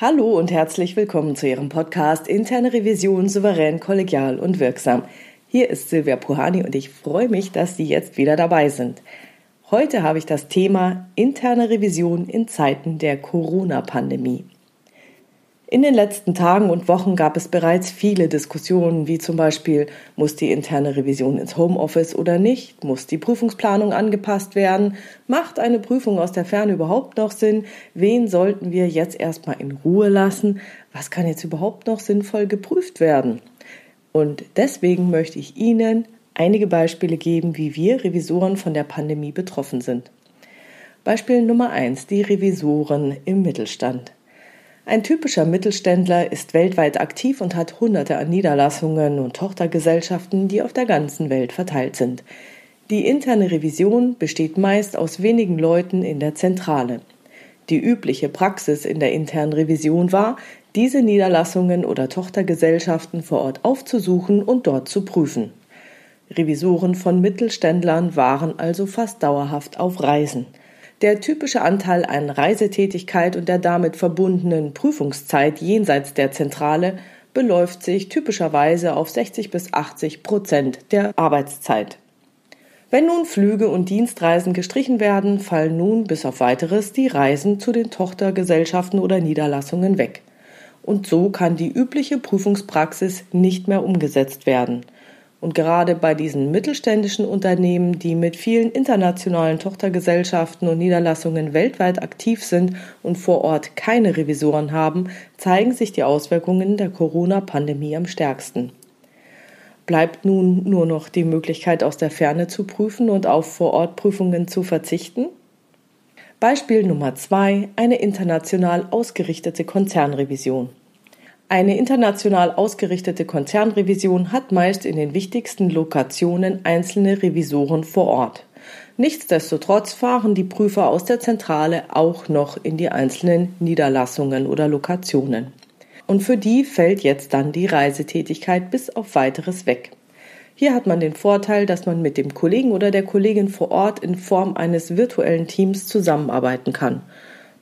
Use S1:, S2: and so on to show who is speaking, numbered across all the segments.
S1: Hallo und herzlich willkommen zu Ihrem Podcast Interne Revision souverän, kollegial und wirksam. Hier ist Silvia Puhani und ich freue mich, dass Sie jetzt wieder dabei sind. Heute habe ich das Thema interne Revision in Zeiten der Corona-Pandemie. In den letzten Tagen und Wochen gab es bereits viele Diskussionen, wie zum Beispiel, muss die interne Revision ins Homeoffice oder nicht? Muss die Prüfungsplanung angepasst werden? Macht eine Prüfung aus der Ferne überhaupt noch Sinn? Wen sollten wir jetzt erstmal in Ruhe lassen? Was kann jetzt überhaupt noch sinnvoll geprüft werden? Und deswegen möchte ich Ihnen einige Beispiele geben, wie wir Revisoren von der Pandemie betroffen sind. Beispiel Nummer eins: Die Revisoren im Mittelstand. Ein typischer Mittelständler ist weltweit aktiv und hat Hunderte an Niederlassungen und Tochtergesellschaften, die auf der ganzen Welt verteilt sind. Die interne Revision besteht meist aus wenigen Leuten in der Zentrale. Die übliche Praxis in der internen Revision war, diese Niederlassungen oder Tochtergesellschaften vor Ort aufzusuchen und dort zu prüfen. Revisoren von Mittelständlern waren also fast dauerhaft auf Reisen. Der typische Anteil an Reisetätigkeit und der damit verbundenen Prüfungszeit jenseits der Zentrale beläuft sich typischerweise auf 60 bis 80 Prozent der Arbeitszeit. Wenn nun Flüge und Dienstreisen gestrichen werden, fallen nun bis auf weiteres die Reisen zu den Tochtergesellschaften oder Niederlassungen weg. Und so kann die übliche Prüfungspraxis nicht mehr umgesetzt werden – und gerade bei diesen mittelständischen Unternehmen, die mit vielen internationalen Tochtergesellschaften und Niederlassungen weltweit aktiv sind und vor Ort keine Revisoren haben, zeigen sich die Auswirkungen der Corona-Pandemie am stärksten. Bleibt nun nur noch die Möglichkeit, aus der Ferne zu prüfen und auf Vorortprüfungen zu verzichten? Beispiel Nummer zwei: eine international ausgerichtete Konzernrevision. Eine international ausgerichtete Konzernrevision hat meist in den wichtigsten Lokationen einzelne Revisoren vor Ort. Nichtsdestotrotz fahren die Prüfer aus der Zentrale auch noch in die einzelnen Niederlassungen oder Lokationen. Und für die fällt jetzt dann die Reisetätigkeit bis auf weiteres weg. Hier hat man den Vorteil, dass man mit dem Kollegen oder der Kollegin vor Ort in Form eines virtuellen Teams zusammenarbeiten kann.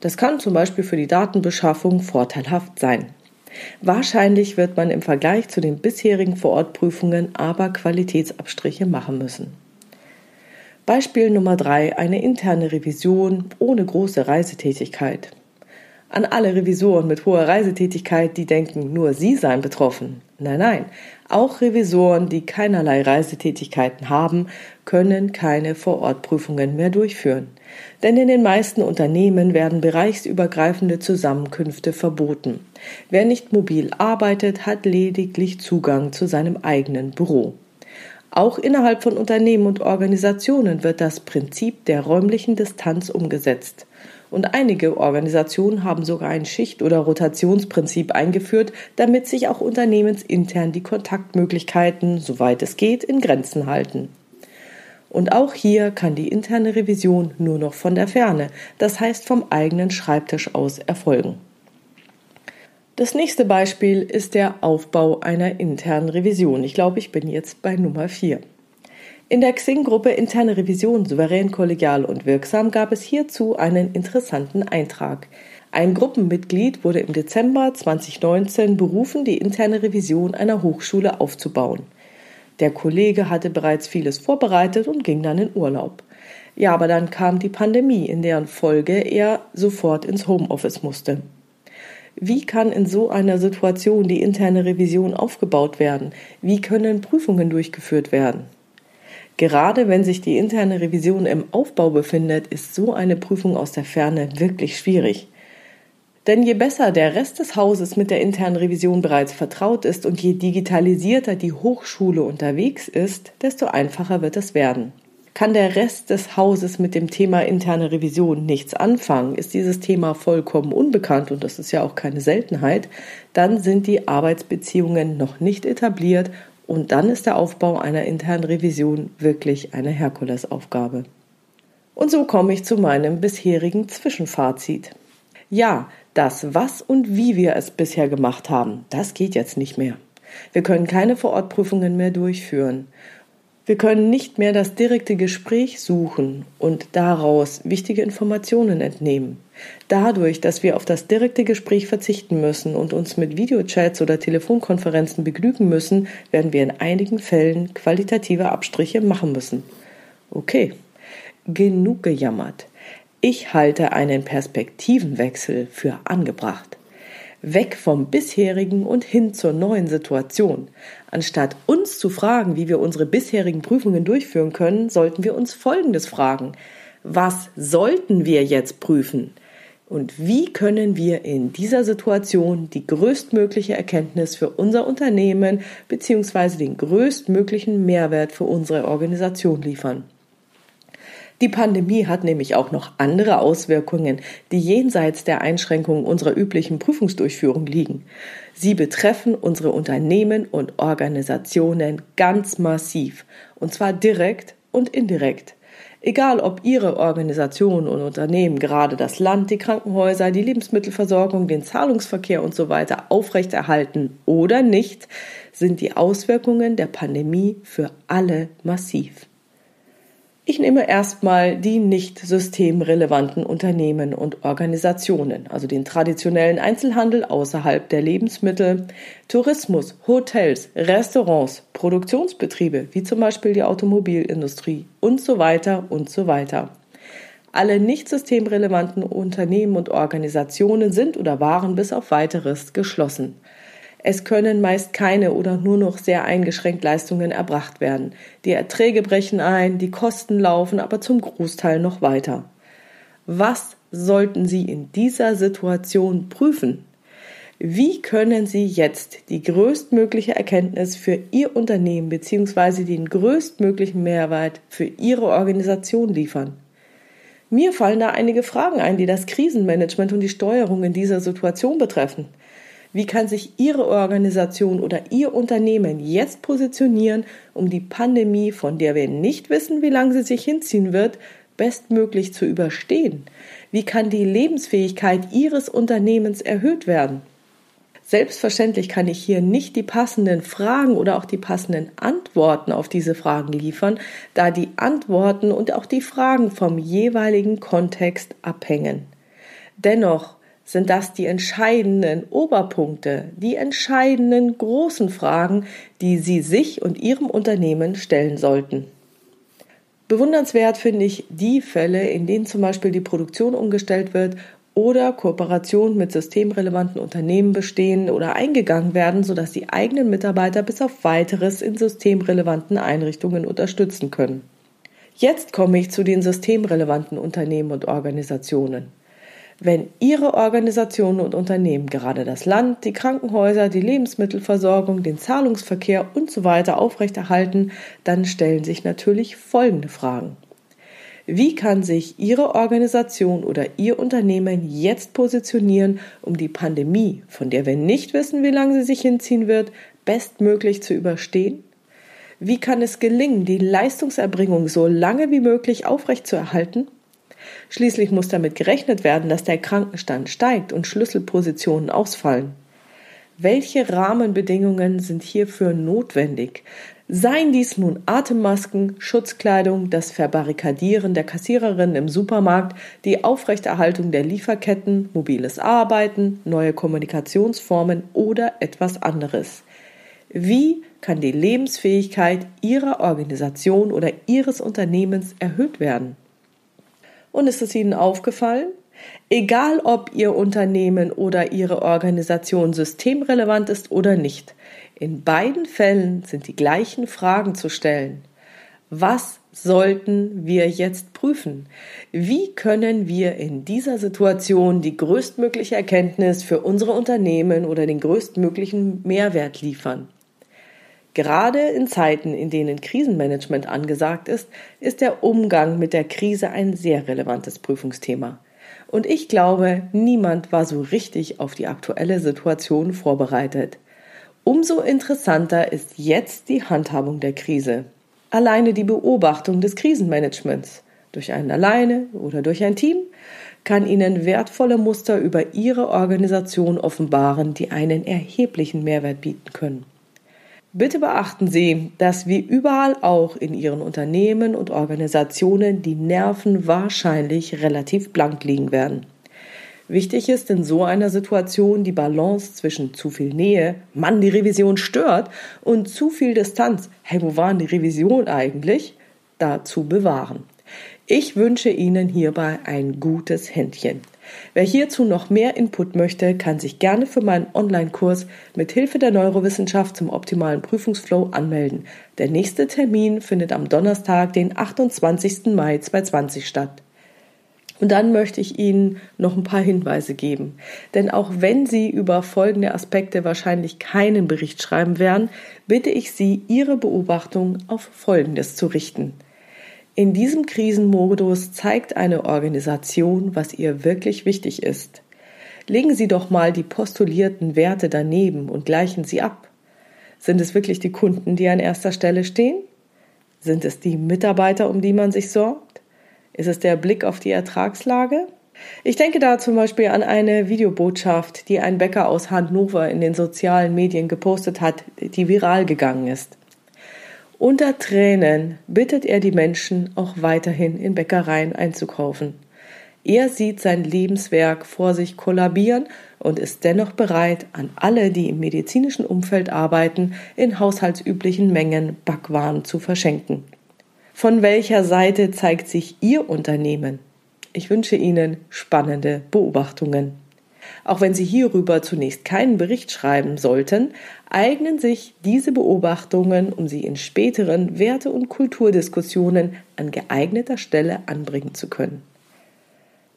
S1: Das kann zum Beispiel für die Datenbeschaffung vorteilhaft sein. Wahrscheinlich wird man im Vergleich zu den bisherigen Vorortprüfungen aber Qualitätsabstriche machen müssen. Beispiel Nummer drei: Eine interne Revision ohne große Reisetätigkeit. An alle Revisoren mit hoher Reisetätigkeit, die denken, nur sie seien betroffen. Nein, nein, auch Revisoren, die keinerlei Reisetätigkeiten haben, können keine Vorortprüfungen mehr durchführen. Denn in den meisten Unternehmen werden bereichsübergreifende Zusammenkünfte verboten. Wer nicht mobil arbeitet, hat lediglich Zugang zu seinem eigenen Büro. Auch innerhalb von Unternehmen und Organisationen wird das Prinzip der räumlichen Distanz umgesetzt. Und einige Organisationen haben sogar ein Schicht- oder Rotationsprinzip eingeführt, damit sich auch unternehmensintern die Kontaktmöglichkeiten, soweit es geht, in Grenzen halten. Und auch hier kann die interne Revision nur noch von der Ferne, das heißt vom eigenen Schreibtisch aus erfolgen. Das nächste Beispiel ist der Aufbau einer internen Revision. Ich glaube, ich bin jetzt bei Nummer 4. In der Xing-Gruppe Interne Revision souverän, kollegial und wirksam gab es hierzu einen interessanten Eintrag. Ein Gruppenmitglied wurde im Dezember 2019 berufen, die interne Revision einer Hochschule aufzubauen. Der Kollege hatte bereits vieles vorbereitet und ging dann in Urlaub. Ja, aber dann kam die Pandemie, in deren Folge er sofort ins Homeoffice musste. Wie kann in so einer Situation die interne Revision aufgebaut werden? Wie können Prüfungen durchgeführt werden? Gerade wenn sich die interne Revision im Aufbau befindet, ist so eine Prüfung aus der Ferne wirklich schwierig. Denn je besser der Rest des Hauses mit der internen Revision bereits vertraut ist und je digitalisierter die Hochschule unterwegs ist, desto einfacher wird es werden. Kann der Rest des Hauses mit dem Thema interne Revision nichts anfangen, ist dieses Thema vollkommen unbekannt und das ist ja auch keine Seltenheit, dann sind die Arbeitsbeziehungen noch nicht etabliert und dann ist der Aufbau einer internen Revision wirklich eine Herkulesaufgabe. Und so komme ich zu meinem bisherigen Zwischenfazit. Ja, das was und wie wir es bisher gemacht haben, das geht jetzt nicht mehr. Wir können keine Vorortprüfungen mehr durchführen. Wir können nicht mehr das direkte Gespräch suchen und daraus wichtige Informationen entnehmen. Dadurch, dass wir auf das direkte Gespräch verzichten müssen und uns mit Videochats oder Telefonkonferenzen begnügen müssen, werden wir in einigen Fällen qualitative Abstriche machen müssen. Okay, genug gejammert. Ich halte einen Perspektivenwechsel für angebracht. Weg vom bisherigen und hin zur neuen Situation. Anstatt uns zu fragen, wie wir unsere bisherigen Prüfungen durchführen können, sollten wir uns Folgendes fragen. Was sollten wir jetzt prüfen? Und wie können wir in dieser Situation die größtmögliche Erkenntnis für unser Unternehmen bzw. den größtmöglichen Mehrwert für unsere Organisation liefern? Die Pandemie hat nämlich auch noch andere Auswirkungen, die jenseits der Einschränkungen unserer üblichen Prüfungsdurchführung liegen. Sie betreffen unsere Unternehmen und Organisationen ganz massiv, und zwar direkt und indirekt. Egal ob Ihre Organisation und Unternehmen gerade das Land, die Krankenhäuser, die Lebensmittelversorgung, den Zahlungsverkehr und so weiter aufrechterhalten oder nicht, sind die Auswirkungen der Pandemie für alle massiv. Ich nehme erstmal die nicht systemrelevanten Unternehmen und Organisationen, also den traditionellen Einzelhandel außerhalb der Lebensmittel, Tourismus, Hotels, Restaurants, Produktionsbetriebe, wie zum Beispiel die Automobilindustrie und so weiter und so weiter. Alle nicht systemrelevanten Unternehmen und Organisationen sind oder waren bis auf weiteres geschlossen. Es können meist keine oder nur noch sehr eingeschränkt Leistungen erbracht werden. Die Erträge brechen ein, die Kosten laufen aber zum Großteil noch weiter. Was sollten Sie in dieser Situation prüfen? Wie können Sie jetzt die größtmögliche Erkenntnis für Ihr Unternehmen bzw. den größtmöglichen Mehrwert für Ihre Organisation liefern? Mir fallen da einige Fragen ein, die das Krisenmanagement und die Steuerung in dieser Situation betreffen. Wie kann sich Ihre Organisation oder Ihr Unternehmen jetzt positionieren, um die Pandemie, von der wir nicht wissen, wie lange sie sich hinziehen wird, bestmöglich zu überstehen? Wie kann die Lebensfähigkeit Ihres Unternehmens erhöht werden? Selbstverständlich kann ich hier nicht die passenden Fragen oder auch die passenden Antworten auf diese Fragen liefern, da die Antworten und auch die Fragen vom jeweiligen Kontext abhängen. Dennoch sind das die entscheidenden Oberpunkte, die entscheidenden großen Fragen, die Sie sich und Ihrem Unternehmen stellen sollten. Bewundernswert finde ich die Fälle, in denen zum Beispiel die Produktion umgestellt wird oder Kooperationen mit systemrelevanten Unternehmen bestehen oder eingegangen werden, sodass die eigenen Mitarbeiter bis auf weiteres in systemrelevanten Einrichtungen unterstützen können. Jetzt komme ich zu den systemrelevanten Unternehmen und Organisationen. Wenn Ihre Organisationen und Unternehmen gerade das Land, die Krankenhäuser, die Lebensmittelversorgung, den Zahlungsverkehr und so aufrechterhalten, dann stellen sich natürlich folgende Fragen. Wie kann sich Ihre Organisation oder Ihr Unternehmen jetzt positionieren, um die Pandemie, von der wir nicht wissen, wie lange sie sich hinziehen wird, bestmöglich zu überstehen? Wie kann es gelingen, die Leistungserbringung so lange wie möglich aufrechtzuerhalten? Schließlich muss damit gerechnet werden, dass der Krankenstand steigt und Schlüsselpositionen ausfallen. Welche Rahmenbedingungen sind hierfür notwendig? Seien dies nun Atemmasken, Schutzkleidung, das Verbarrikadieren der Kassiererinnen im Supermarkt, die Aufrechterhaltung der Lieferketten, mobiles Arbeiten, neue Kommunikationsformen oder etwas anderes. Wie kann die Lebensfähigkeit Ihrer Organisation oder Ihres Unternehmens erhöht werden? Und ist es Ihnen aufgefallen? Egal ob Ihr Unternehmen oder Ihre Organisation systemrelevant ist oder nicht, in beiden Fällen sind die gleichen Fragen zu stellen. Was sollten wir jetzt prüfen? Wie können wir in dieser Situation die größtmögliche Erkenntnis für unsere Unternehmen oder den größtmöglichen Mehrwert liefern? Gerade in Zeiten, in denen Krisenmanagement angesagt ist, ist der Umgang mit der Krise ein sehr relevantes Prüfungsthema. Und ich glaube, niemand war so richtig auf die aktuelle Situation vorbereitet. Umso interessanter ist jetzt die Handhabung der Krise. Alleine die Beobachtung des Krisenmanagements durch einen alleine oder durch ein Team kann Ihnen wertvolle Muster über Ihre Organisation offenbaren, die einen erheblichen Mehrwert bieten können. Bitte beachten Sie, dass wie überall auch in Ihren Unternehmen und Organisationen die Nerven wahrscheinlich relativ blank liegen werden. Wichtig ist in so einer Situation die Balance zwischen zu viel Nähe, Mann, die Revision stört, und zu viel Distanz, hey, wo waren die Revision eigentlich, da zu bewahren. Ich wünsche Ihnen hierbei ein gutes Händchen. Wer hierzu noch mehr Input möchte, kann sich gerne für meinen Online-Kurs mit Hilfe der Neurowissenschaft zum optimalen Prüfungsflow anmelden. Der nächste Termin findet am Donnerstag, den 28. Mai 2020 statt. Und dann möchte ich Ihnen noch ein paar Hinweise geben. Denn auch wenn Sie über folgende Aspekte wahrscheinlich keinen Bericht schreiben werden, bitte ich Sie, Ihre Beobachtung auf Folgendes zu richten. In diesem Krisenmodus zeigt eine Organisation, was ihr wirklich wichtig ist. Legen Sie doch mal die postulierten Werte daneben und gleichen sie ab. Sind es wirklich die Kunden, die an erster Stelle stehen? Sind es die Mitarbeiter, um die man sich sorgt? Ist es der Blick auf die Ertragslage? Ich denke da zum Beispiel an eine Videobotschaft, die ein Bäcker aus Hannover in den sozialen Medien gepostet hat, die viral gegangen ist. Unter Tränen bittet er die Menschen, auch weiterhin in Bäckereien einzukaufen. Er sieht sein Lebenswerk vor sich kollabieren und ist dennoch bereit, an alle, die im medizinischen Umfeld arbeiten, in haushaltsüblichen Mengen Backwaren zu verschenken. Von welcher Seite zeigt sich Ihr Unternehmen? Ich wünsche Ihnen spannende Beobachtungen. Auch wenn Sie hierüber zunächst keinen Bericht schreiben sollten, eignen sich diese Beobachtungen, um sie in späteren Werte- und Kulturdiskussionen an geeigneter Stelle anbringen zu können.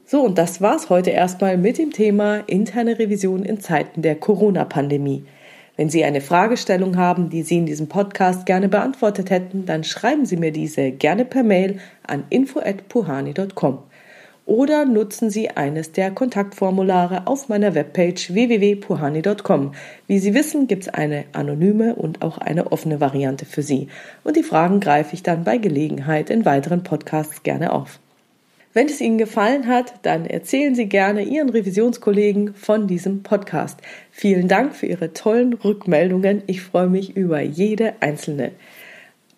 S1: So, und das war's heute erstmal mit dem Thema interne Revision in Zeiten der Corona-Pandemie. Wenn Sie eine Fragestellung haben, die Sie in diesem Podcast gerne beantwortet hätten, dann schreiben Sie mir diese gerne per Mail an info@puhani.com oder nutzen Sie eines der Kontaktformulare auf meiner Webpage www.puhani.com. Wie Sie wissen, gibt es eine anonyme und auch eine offene Variante für Sie. Und die Fragen greife ich dann bei Gelegenheit in weiteren Podcasts gerne auf. Wenn es Ihnen gefallen hat, dann erzählen Sie gerne Ihren Revisionskollegen von diesem Podcast. Vielen Dank für Ihre tollen Rückmeldungen. Ich freue mich über jede einzelne.